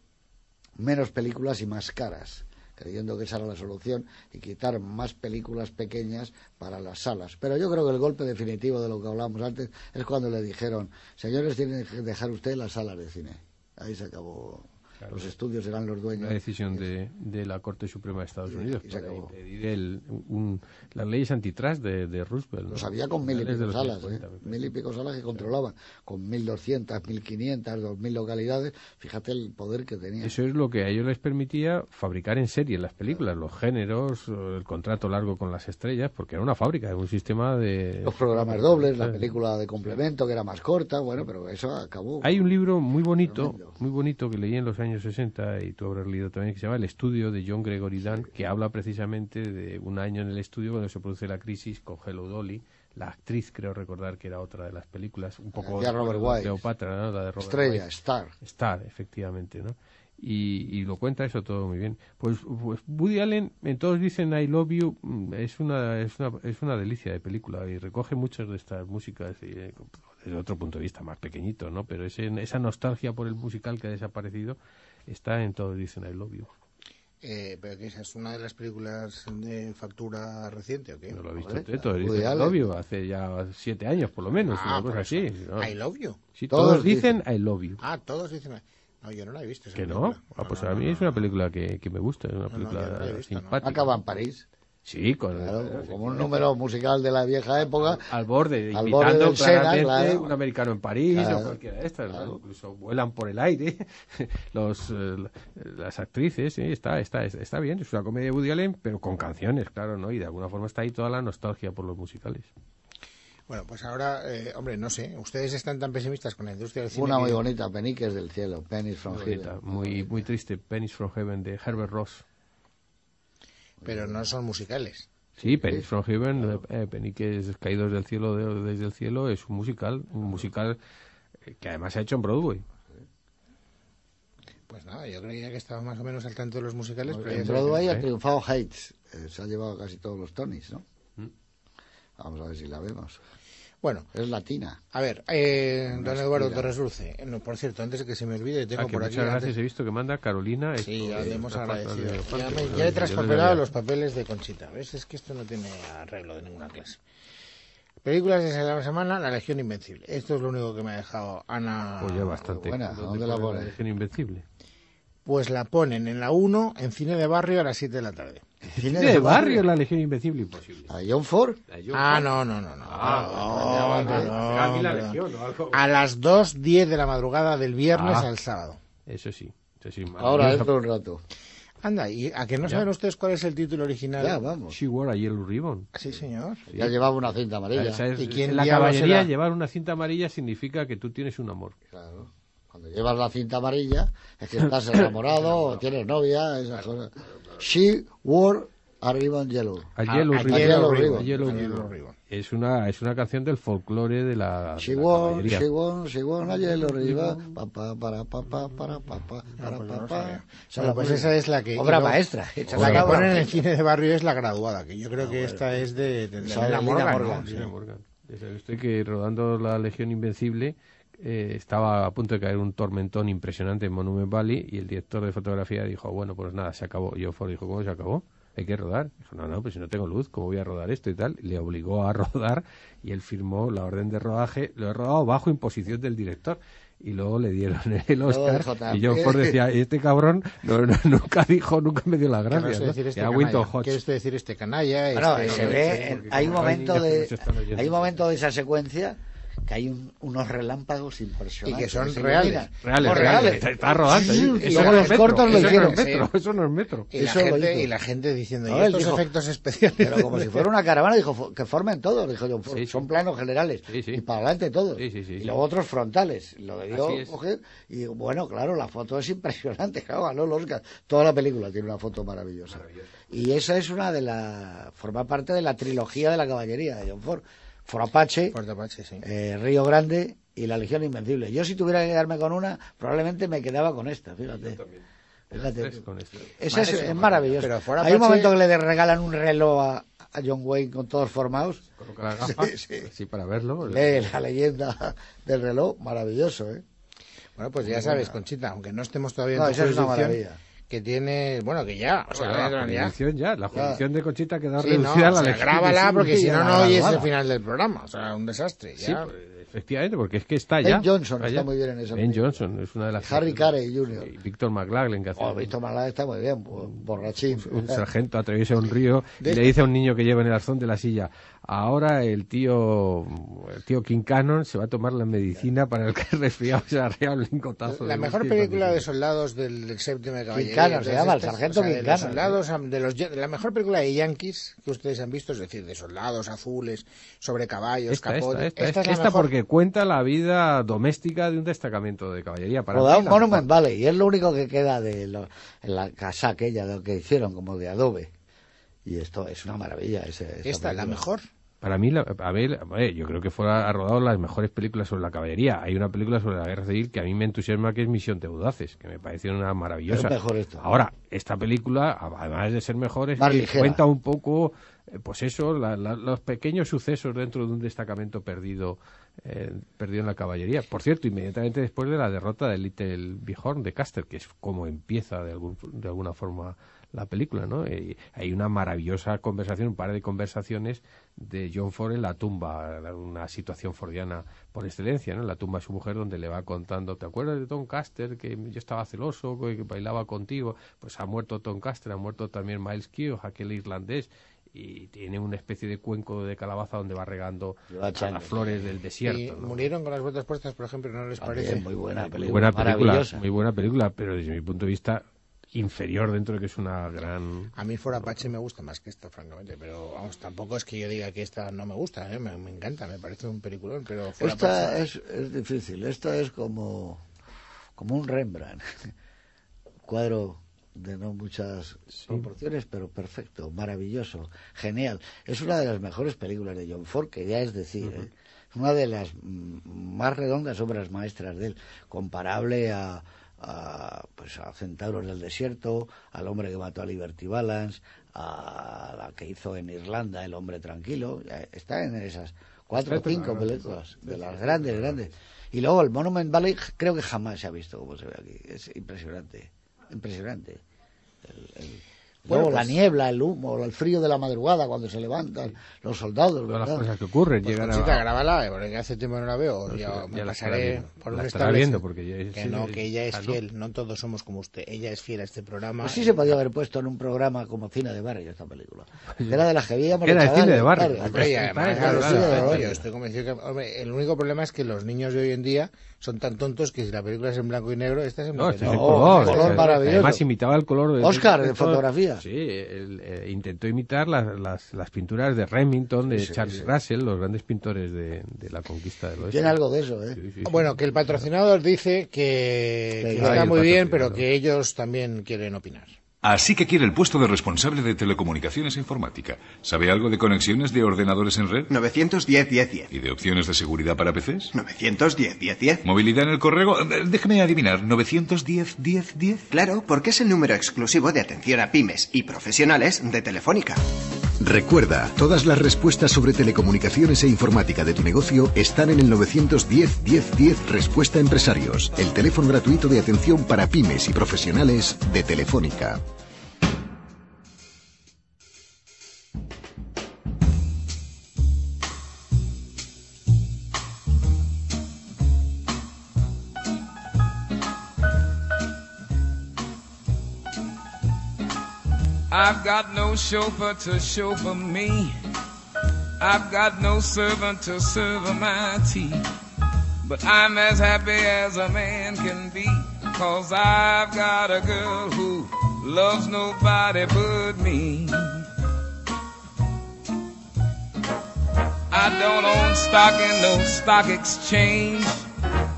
menos películas y más caras, creyendo que esa era la solución, y quitar más películas pequeñas para las salas. Pero yo creo que el golpe definitivo de lo que hablábamos antes es cuando le dijeron, señores, tienen que dejar usted las salas de cine. Ahí se acabó. Los estudios eran los dueños. Una decisión de, de la Corte Suprema de Estados Unidos para impedir el, un- las leyes antitrust de, de Roosevelt. ¿no? Los había con mil y pico salas, 50, ¿eh? mil y pico salas que controlaban, con 1.200, 1.500, 2.000 localidades. Fíjate el poder que tenía. Eso es lo que a ellos les permitía fabricar en serie las películas, los géneros, el contrato largo con las estrellas, porque era una fábrica, era un sistema de... Los programas dobles, la película de complemento que era más corta, bueno, pero eso acabó. Hay un libro muy bonito, muy bonito que leí en los años 60 y tú habrás leído también, que se llama El estudio de John Gregory Dunn, que habla precisamente de un año en el estudio cuando se produce la crisis con Hello Dolly. La actriz, creo recordar que era otra de las películas, un poco Hacía Robert. Cleopatra, ¿no? la de Robert Estrella. Star. Star, efectivamente, ¿no? Y, y lo cuenta eso todo muy bien. Pues, pues Woody Allen, en todos dicen I Love You, mm, es una, es una, es una delicia de película y recoge muchas de estas músicas y, eh, desde otro punto de vista más pequeñito, ¿no? Pero ese, esa nostalgia por el musical que ha desaparecido está en todos dicen I Love You. Eh, pero que esa es una de las películas de factura reciente, ¿o qué? No lo ha visto todos Woody dicen I. Love You, hace ya siete años por lo menos, Ah, una cosa por así. I love you. Sí, Todos todos, dicen I Love You. Ah, todos dicen. No, yo no la he visto. esa ¿Que no? Ah, pues no, a mí no, es una película que, que me gusta, es una película visto, simpática. Acaba en París. Sí, con Claro, como un número musical de la vieja época. al borde, Al borde del Sena, claro. un americano en París Claro, o cualquiera de estas, incluso vuelan por el aire los eh, las actrices, sí, está, está, está bien, es una comedia de Woody Allen, pero con canciones, claro, ¿no? Y de alguna forma está ahí toda la nostalgia por los musicales. Bueno, pues ahora, eh, hombre, no sé. Ustedes están tan pesimistas con la industria del cine. Una muy que- bonita, Peniques del cielo, Pennies from Muy, Heaven. bonita, muy, muy triste, Pennies from Heaven de Herbert Ross. Pero no son musicales. Sí, Pennies from Heaven, eh, Peniques caídos del cielo de- desde el cielo es un musical, un musical eh, que además se ha hecho en Broadway. Pues nada, yo creía que estaba más o menos al tanto de los musicales. pero En Broadway ha triunfado Hates. Eh, se ha llevado casi todos los Tonys, ¿no? Vamos a ver si la vemos. Bueno, Es latina. a ver, eh, don Eduardo. Torres Dulce. No, por cierto, antes de que se me olvide, tengo Ah, que por aquí. muchas gracias, antes- he visto que manda Carolina. Sí, esto ya le hemos la agradecido. de- Ya, me- he traspapelado los papeles de Conchita. ¿Ves? Es que esto no tiene arreglo de ninguna clase. Películas de la semana, La Legión Invencible. Esto es lo único que me ha dejado Ana. Pues ya bastante. buena, ¿dónde la pone pone? Legión Invencible? Pues la ponen en la 1, en cine de barrio, a las 7 de la tarde. Cine de barrio la Legión Invencible, imposible. A John Ford. Ah, no, no, no. no. Ah, A las 2.10 de la madrugada del viernes Ah. al sábado. Eso sí. Eso sí Ahora dentro de un rato. Anda, ¿y a que no Ya. saben ustedes cuál es el título original? Ya, vamos. She wore a yellow ribbon. Sí, señor. Ya llevaba una cinta amarilla. Es- ¿Y quién en la caballería era? llevar una cinta amarilla significa que tú tienes un amor. Claro. Cuando llevas la cinta amarilla, es que estás enamorado o tienes novia, esas cosas. She wore a ribbon yellow. A yellow a ribbon. Yellow A ribbon. yellow A yellow ribbon. ribbon. Es una, es una canción del folclore de la, She la wore, she wore, she wore a yellow ribbon. Pa, pa, para, pa, pa, para, pa, pa, para, pues pa, no pa. sabía. Esa Bueno, pues esa es la que... Obra luego- maestra. Esa La que ponen en el cine de barrio es La Graduada, que yo creo que esta es de, de, de Lina Morgan, Morgan, ¿no? Morgan. Ya sabe usted que rodando la Legión Invencible eh, estaba a punto de caer un tormentón impresionante en Monument Valley y el director de fotografía dijo, bueno, pues nada, se acabó. Y Ford dijo, ¿cómo se acabó? Hay que rodar. Dijo, no, no, pues si no tengo luz, ¿cómo voy a rodar esto y tal? Le obligó a rodar y él firmó la orden de rodaje. Lo he rodado bajo imposición del director. Y luego le dieron el Oscar. y. John Ford decía, este cabrón no, no, nunca dijo, nunca me dio las ¿Qué gracias. ¿no? decir este decir este canalla? Bueno, este- se ve, en- hay un como momento de, hay un momento de esa secuencia que hay un- unos relámpagos Y impresionantes. que son reales. Reales, Son reales. Está, está rodando. Sí, ¿eh? y Eso luego no los es metro, cortos lo eso no hicieron. eso no es metro. Y la, Eso lo gente, y la gente diciendo, No, ¿y él estos dijo- efectos especiales? Pero como si fuera una caravana, dijo "Fo- que formen todos, dijo yo, Sí, sí. son planos generales Sí, sí. y para adelante todos. Sí, sí, sí, y sí. luego otros frontales. Lo debió coger y bueno, claro, la foto es impresionante, claro, ganó el Oscar. Toda la película tiene una foto maravillosa. Y esa es una de la forma parte de la trilogía de la caballería de John Ford. For Apache, sí. eh, Río Grande y la Legión Invencible. Yo si tuviera que quedarme con una, probablemente me quedaba con esta, fíjate. Fíjate. Esa es, es maravilloso. Hay un momento que le regalan un reloj a, a John Wayne con todos formados. Coloca las gafas, Sí, sí. sí, para verlo. Lee la leyenda del reloj, maravilloso, ¿eh? Bueno, pues ya sabes, Conchita, aunque no estemos todavía No, en tu que tiene, bueno, que ya, o sea, la ya- jurisdicción ya, la jurisdicción de Conchita queda Sí, no, reducida a la o sea, grábala porque si no, ya, no oyes el final del programa. O sea, un desastre. Sí, ya. pues, efectivamente, porque es que está Ben ya. Johnson está está ya. muy bien en esa Ben película. Johnson es una de las. Harry Carey Jr. Y Víctor McLaglen que hace. Oh, Víctor Malá está muy bien, bo- borrachín. un sargento atraviesa un río y le dice a un niño que lleva en el arzón de la silla ahora el tío el tío King Cannon se va a tomar la medicina para el que es resfriado se ha reado un lingotazo La de mejor película de soldados del, del séptimo de caballería. Cannon, se llama, el estas, sargento o sea, de King los soldados, de los, la mejor película de Yankees que ustedes han visto, es decir, de soldados azules, sobre caballos, esta, esta, capotes. esta, Esta es la esta mejor. porque cuenta la vida doméstica de un destacamento de caballería para Rodado Monument. Valley y es lo único que queda de lo- en la casa aquella de lo que hicieron como de adobe y esto es una maravilla ese, esa Esta, la película. mejor. Para mí, la- a ver, a ver, yo creo que fuera ha rodado las mejores películas sobre la caballería. Hay una película sobre la guerra civil que a mí me entusiasma, que es Misión de Audaces, que me parece una maravillosa. Es mejor esto. Ahora, esta película, además de ser mejor, es Más que ligera. cuenta un poco, eh, pues eso, la- la- los pequeños sucesos dentro de un destacamento perdido, eh, perdido en la caballería. Por cierto, inmediatamente después de la derrota de Little Bighorn de Custer, que es como empieza de, algún- de alguna forma la película, ¿no? Y hay una maravillosa conversación, un par de conversaciones de John Ford en la tumba, una situación fordiana por excelencia, ¿no? En la tumba de su mujer donde le va contando, ¿te acuerdas de Tom Caster? Que yo estaba celoso, que que bailaba contigo. Pues ha muerto Tom Caster, ha muerto también Miles Keogh, aquel irlandés, y tiene una especie de cuenco de calabaza donde va regando las flores del Y desierto. ¿no? murieron con las botas puestas, por ejemplo, ¿no les También, parece? muy buena Muy película buena película, maravillosa muy buena película, pero desde mi punto de vista inferior dentro de que es una gran A mí For Apache me gusta más que esta, francamente, pero vamos, tampoco es que yo diga que esta no me gusta, ¿eh? me, me encanta, me parece un peliculón, pero For esta Apache- es, es difícil esta es como como un Rembrandt cuadro de no muchas proporciones pero perfecto maravilloso genial es una de las mejores películas de John Ford que ya es decir ¿eh? es una de las más redondas obras maestras de él comparable a a, pues a Centauros del Desierto, al hombre que mató a Liberty Balance, a la que hizo en Irlanda El hombre tranquilo, está en esas cuatro o cinco películas, de las grandes, grandes. Y luego el Monument Valley creo que jamás se ha visto como se ve aquí, es impresionante, impresionante. El- el- Bueno, la pues- niebla, el humo, el frío de la madrugada cuando se levantan los soldados, Todas las ¿verdad? cosas que ocurren. Pues llegan Conchita, a... grábala, porque hace tiempo no la veo. No, ya me ya la pasaré viendo. por La un estará viendo, porque ya es- Que no, que ella es fiel. No todos somos como usted. Ella es fiel a este programa. Pues sí se podía haber puesto en un programa como cine de barrio esta película. Era de las que veíamos Era de cine de barrio. estoy convencido que hombre, el único problema es que los niños de hoy en día son tan tontos que si la película es en blanco y negro, esta es en No, blanco este y es el No, negro. color. color eh, maravilloso. Además imitaba el color de... Oscar, de fotografía. Sí, él, eh, intentó imitar las, las, las pinturas de Remington, de Charles Russell, los grandes pintores de, de la conquista del oeste. Tiene algo de eso, ¿eh? Sí, sí, sí. Bueno, que el patrocinador dice que, Que está muy bien, pero que ellos también quieren opinar. Así que quiere el puesto de responsable de telecomunicaciones e informática. ¿Sabe algo de conexiones de ordenadores en red? 910 10 10. ¿Y de opciones de seguridad para PCs? 910 10 10. ¿Movilidad en el correo? Eh, Déjeme adivinar, ¿910 10 10? Claro, porque es el número exclusivo de atención a pymes y profesionales de Telefónica. Recuerda, todas las respuestas sobre telecomunicaciones e informática de tu negocio están en el 910 10 10 Respuesta Empresarios, el teléfono gratuito de atención para pymes y profesionales de Telefónica. I've got no chauffeur to chauffeur me. I've got no servant to serve my tea. But I'm as happy as a man can be. Cause I've got a girl who loves nobody but me. I don't own stock in no stock exchange.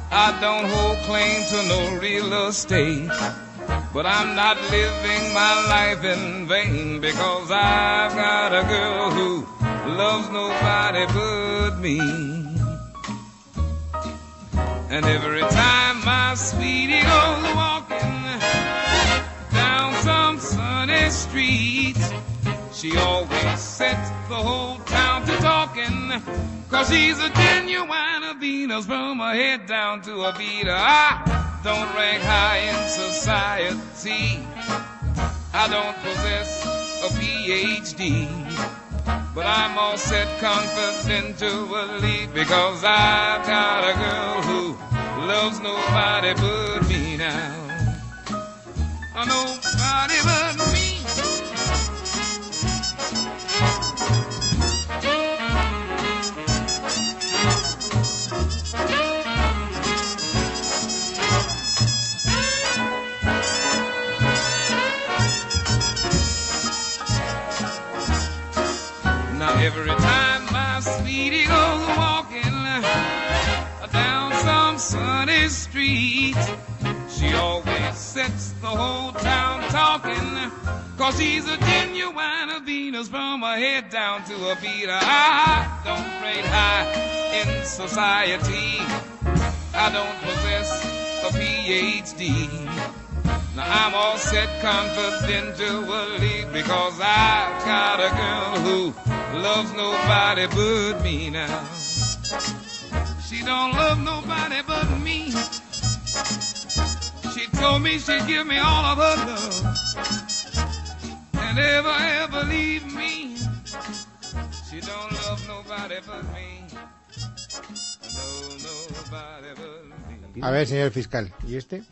I don't hold claim to no real estate. But I'm not living my life in vain because I've got a girl who loves nobody but me. And every time my sweetie goes walking down some sunny street, she always sets the whole town to talking. Cause she's a genuine Venus from her head down to her feet. I don't rank high in society. I don't possess a PhD. But I'm all set confidentially because I've got a girl who loves nobody but me now. Nobody but me. Every time my sweetie goes walking down some sunny street, she always sets the whole. Cause she's a genuine Venus from her head down to her feet. I don't rate high in society. I don't possess a PhD. Now I'm all set confidentially because I've got a girl who loves nobody but me now. She don't love nobody but me. She told me she'd give me all of her love and ever, ever leave me. She don't love nobody but me. No, nobody but me. A ver, señor fiscal, ¿y este?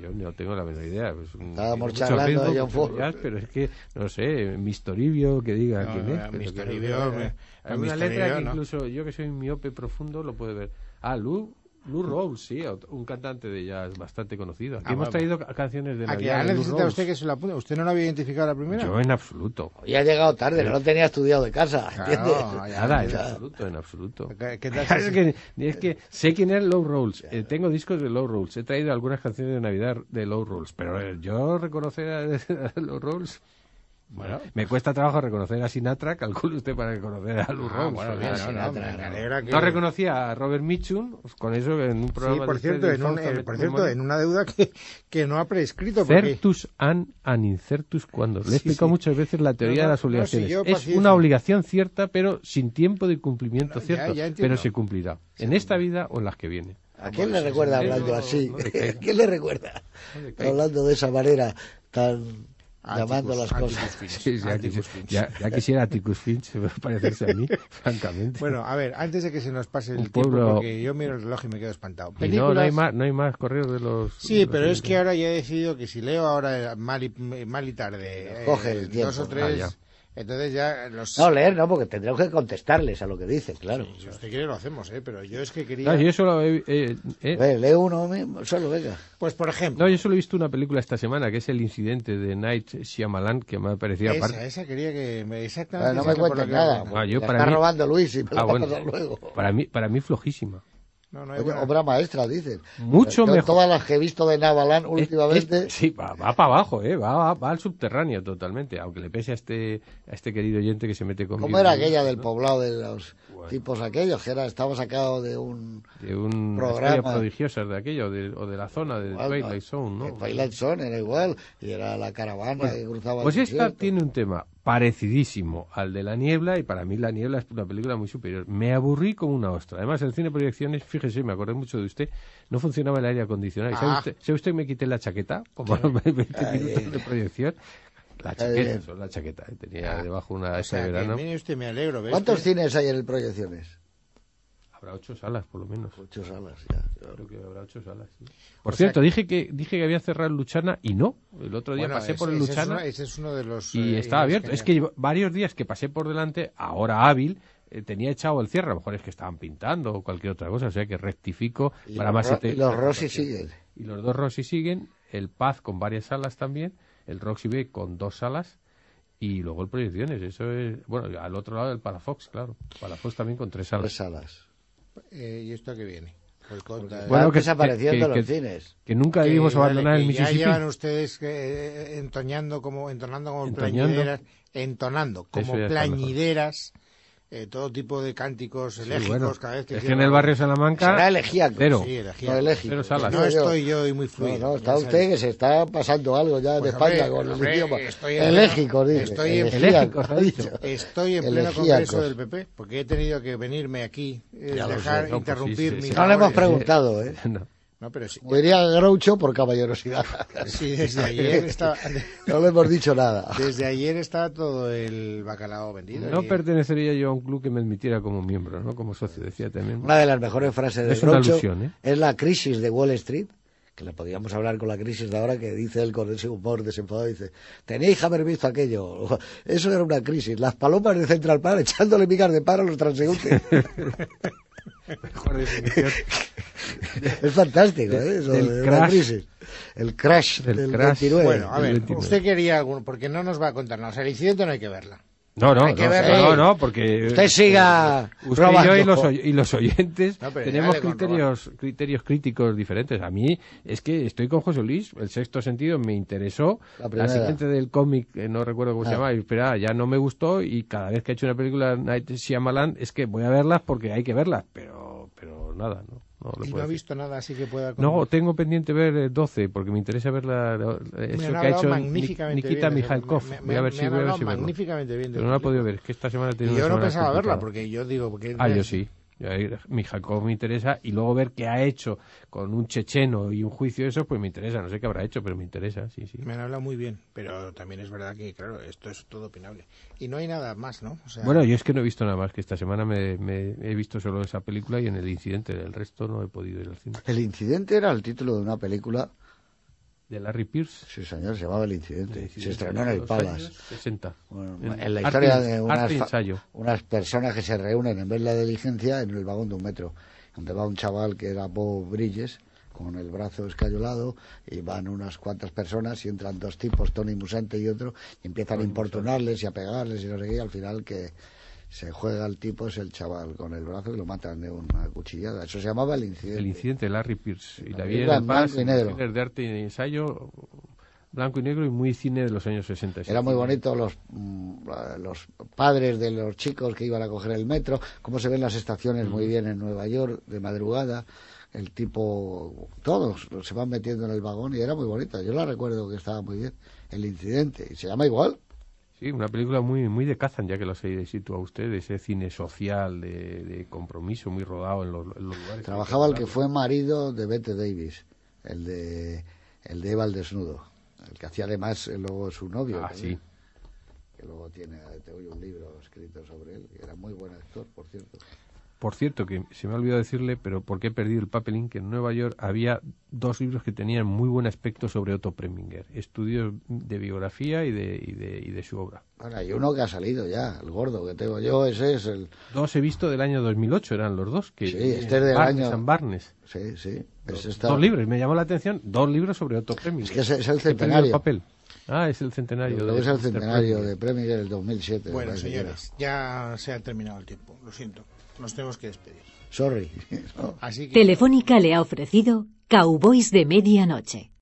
Yo no tengo la menor idea. Estábamos charlando de John Ford. pero es que, no sé, Mistoribio, que diga No, quién no, es. Mistoribio, Hay no, una letra que no. incluso yo que soy miope profundo lo puede ver. Ah, Lou, Lou Rawls, sí, un cantante de jazz bastante conocido. Aquí Ah, hemos traído ca- canciones de ¿A Navidad Lou necesitado Rawls. usted que se lo apunte? ¿Usted no lo había identificado la primera? Yo en absoluto. Ya ha llegado tarde, no lo tenía estudiado de casa, ¿entiendes? Claro, ya, Nada, en ya. absoluto, en absoluto. ¿Qué- qué tal es, que, es que sé quién es Low Rolls. Eh, tengo discos de Low Rolls. He traído algunas canciones de Navidad de Low Rolls. Pero eh, yo reconocer a, a Low Rolls. Bueno. Me cuesta trabajo reconocer a Sinatra, calcule usted para reconocer a Lou Ah, bueno, bien, no, no, me alegra que... No reconocía a Robert Mitchum, pues con eso en un Sí, programa por de cierto, en, un- eh, por cierto, en una deuda que, que no ha prescrito. Porque... Certus an an incertus cuando. Le he Sí, explicado sí. muchas veces la teoría No, de las no, sí, obligaciones. yo es una obligación cierta, pero sin tiempo de cumplimiento No, ya- cierto. ya entiendo. pero se cumplirá. en esta vida o en las que vienen. ¿A quién le recuerda sí, hablando así? ¿A quién le recuerda? Hablando de esa manera tan llamando las Atticus cosas. Finch. Sí, ya, ya- ya quisiera Atticus Finch parecerse a mí, francamente. Bueno, a ver, antes de que se nos pase el Un tiempo, pueblo- porque yo miro el reloj y me quedo espantado. Y no, no hay más, no hay más correos de los... Sí, de los pero es que ahora ya he decidido que si leo ahora mal y, mal y tarde, Coge eh, el tiempo. dos o Ah, tres, ya. Entonces ya los... No, leer no, porque tendremos que contestarles a lo que dicen, claro. Si usted quiere lo hacemos, ¿eh? Pero yo es que quería... No, yo solo he, eh, eh, Ve, lee uno mismo, solo, venga. Pues por ejemplo, no, yo solo he visto una película esta semana, que es El incidente de Night Shyamalan, que me ha parecido esa, aparte... esa quería que me... Pero Exactamente... no me cuentes que nada. vengo. Ah, yo para está mí- robando Luis y me Ah, la va a bueno. luego. Para mí, para mí flojísima. No, no hay Oye, obra maestra, dicen. Mucho Yo mejor. Todas las que he visto de Navalán Es- últimamente... es- sí, va, para abajo, ¿eh? Va, va, va al subterráneo totalmente, aunque le pese a este, a este querido oyente que se mete conmigo. ¿Cómo era aquella del poblado de los tipos aquellos? Que era, estaba sacado de un... De un Programa. historia prodigiosa de aquello, de- o de la zona de igual, Twilight Zone, ¿no? El Twilight Zone era igual, y era la caravana que cruzaba Pues el esta desierto. tiene un tema parecidísimo al de La Niebla y para mí La Niebla es una película muy superior. Me aburrí como una ostra. Además, el cine de proyecciones, fíjese, me acordé mucho de usted, no funcionaba el aire acondicionado. ¿Y ¿Sabe, Ah. usted, sabe usted que me quité la chaqueta? Como a los 20 minutos de proyección. La chaqueta, bien. solo la chaqueta. ¿eh? Tenía Ah. debajo una O sea, verano. mire usted, me alegro. ¿ve ¿Cuántos cines hay en el Proyecciones? Habrá ocho salas, por lo menos. Ocho salas, ya. Creo que habrá ocho salas. sí. Por cierto, dije que dije que había cerrado el Luchana y no. El otro día Bueno, pasé ese- por el ese es Luchana. uno- ese es uno de los... y eh, estaba abierto. Es que varios días que pasé por delante, ahora hábil, eh, tenía echado el cierre. A lo mejor es que estaban pintando o cualquier otra cosa. O sea que rectifico Y para más Ro- y los Rossi siguen. Y los dos Rossi siguen. El Paz con varias salas también. El Roxy B con dos salas. Y luego el Proyecciones. Eso es. Bueno, al otro lado el Palafox, claro. Palafox también con tres Tres salas. Eh, ¿Y esto qué viene? Pues conta- Bueno, que- desapareciendo que- los que- cines. Que nunca que, debimos abandonar el que ya Mississippi. llevan ustedes eh, entoñando como, entonando como Entoñando. plañideras, entonando como plañideras, eh, todo tipo de cánticos eléctricos bueno. cada vez que Es que en el barrio Salamanca. Será elegíaco. Cero. Sí, elegíaco. No. Cero salas. No estoy yo hoy muy No, fluido. no, ya está sabe. usted que se está pasando algo ya Pues, de España hombre, con el hombre, idioma. estoy en- Elégico, dice. estoy en- Elégico, ha dicho. Estoy en pleno congreso del PP, porque he tenido que venirme aquí, eh, dejar, sé. No, pues interrumpir sí, sí, mis sí. No le hemos preguntado, ¿eh? No. No, pero sí, Como diría Groucho por caballerosidad. sí, desde ayer estaba, No le hemos dicho nada. desde ayer está todo el bacalao vendido. No y- pertenecería yo a un club que me admitiera como miembro, ¿no? Como socio, decía también. Una de las mejores frases de Es una Groucho alusión, ¿eh? es la crisis de Wall Street, que la podríamos hablar con la crisis de ahora, que dice él con ese humor desenfadado, dice, tenéis que haber visto aquello. Eso era una crisis. Las palomas de Central Park echándole migas de paro a los transeúntes. Mejor definición. es fantástico, ¿eh? Eso una crash. crisis. El crash Del del, crash. 29. Bueno, a El ver, 29. usted quería porque no nos va a contar nada. O sea, el incidente no hay que verla. No, no, Hay que no, verlo. no, no, porque... Usted siga Usted robando. y yo y los, oy- y los oyentes No, tenemos criterios, criterios críticos diferentes. A mí es que estoy con José Luis, el sexto sentido me interesó, La la, siguiente del cómic, eh, no recuerdo cómo se Ah. llama, espera, ya no me gustó y cada vez que he hecho una película Night Shyamalan es que voy a verlas porque hay que verlas, pero, pero nada, no, no Y no ha visto nada así que pueda... No, tengo pendiente ver eh, 12 porque me interesa ver la, la- Me eso han que ha hecho magníficamente Nikita bien Mikhalkov. me- me- Voy a ver si voy a ver si verlo. magníficamente bien de Pero no la he podido ver, es que esta semana he Y tenido yo una no pensaba verla, porque yo digo... Porque Ah, yo sí. Mi Jacob me interesa y luego ver qué ha hecho con un checheno y un juicio eso, pues me interesa. No sé qué habrá hecho, pero me interesa, sí, sí. Me han hablado muy bien, pero también es verdad que, claro, esto es todo opinable. Y no hay nada más, ¿no? O sea, Bueno, yo es que no he visto nada más, que esta semana me, me- he visto solo esa película y en el incidente, el resto no he podido ir al cine. El incidente era el título de una película, De Larry Pierce. sí señor, se llamaba El Incidente. el Se estrenó en de el Palace. años 60. Bueno, En en la arte- historia de unas, personas que se reúnen en ver la diligencia en el vagón de un metro, donde va un chaval que era Bob Bridges, con el brazo escayolado, y van unas cuantas personas y entran dos tipos, Tony Musante y otro, y empiezan a importunarles y a pegarles y no sé qué, y al final que se juega el tipo es el chaval con el brazo y lo matan de una cuchillada. Eso se llamaba el incidente. El incidente de Larry Pierce. Y la vi en blanco y negro. de arte y ensayo, blanco y negro y muy cine de los años 60. Era muy bonito los, mm, los padres de los chicos que iban a coger el metro, cómo se ven las estaciones muy bien en Nueva York de madrugada, el tipo, todos se van metiendo en el vagón y era muy bonita. Yo la recuerdo que estaba muy bien, el incidente, y se llama igual. Sí, una película muy muy de Kazan, ya que lo se sitúa usted, ese cine social de, de compromiso muy rodado en los, en los lugares. Trabajaba el que fue marido de Bette Davis, el de, el de Eva el desnudo. el que hacía además eh, luego su novio. Ah, también, sí. Que luego tiene, yo un libro escrito sobre él, que era muy buen actor, por cierto. Por cierto, que se me ha olvidado decirle, pero porque he perdido el papelín, que en Nueva York había dos libros que tenían muy buen aspecto sobre Otto Preminger, estudios de biografía y de, y de, y de su obra. Bueno, hay uno que ha salido ya, el gordo que tengo yo, ese es el... Dos he visto del año 2008, eran los dos. Que, Sí, este es del Barnes año- and Barnes. Sí, sí. Dos, está- dos libros, me llamó la atención, dos libros sobre Otto Preminger. Es que ese es el perdido centenario. el papel. Ah, es el centenario. De es el centenario de Preminger del 2007. me Bueno, señores, ya se ha terminado el tiempo. Lo siento. Nos tenemos que despedir. Sorry. No. Así que. Telefónica le ha ofrecido Cowboys de Medianoche.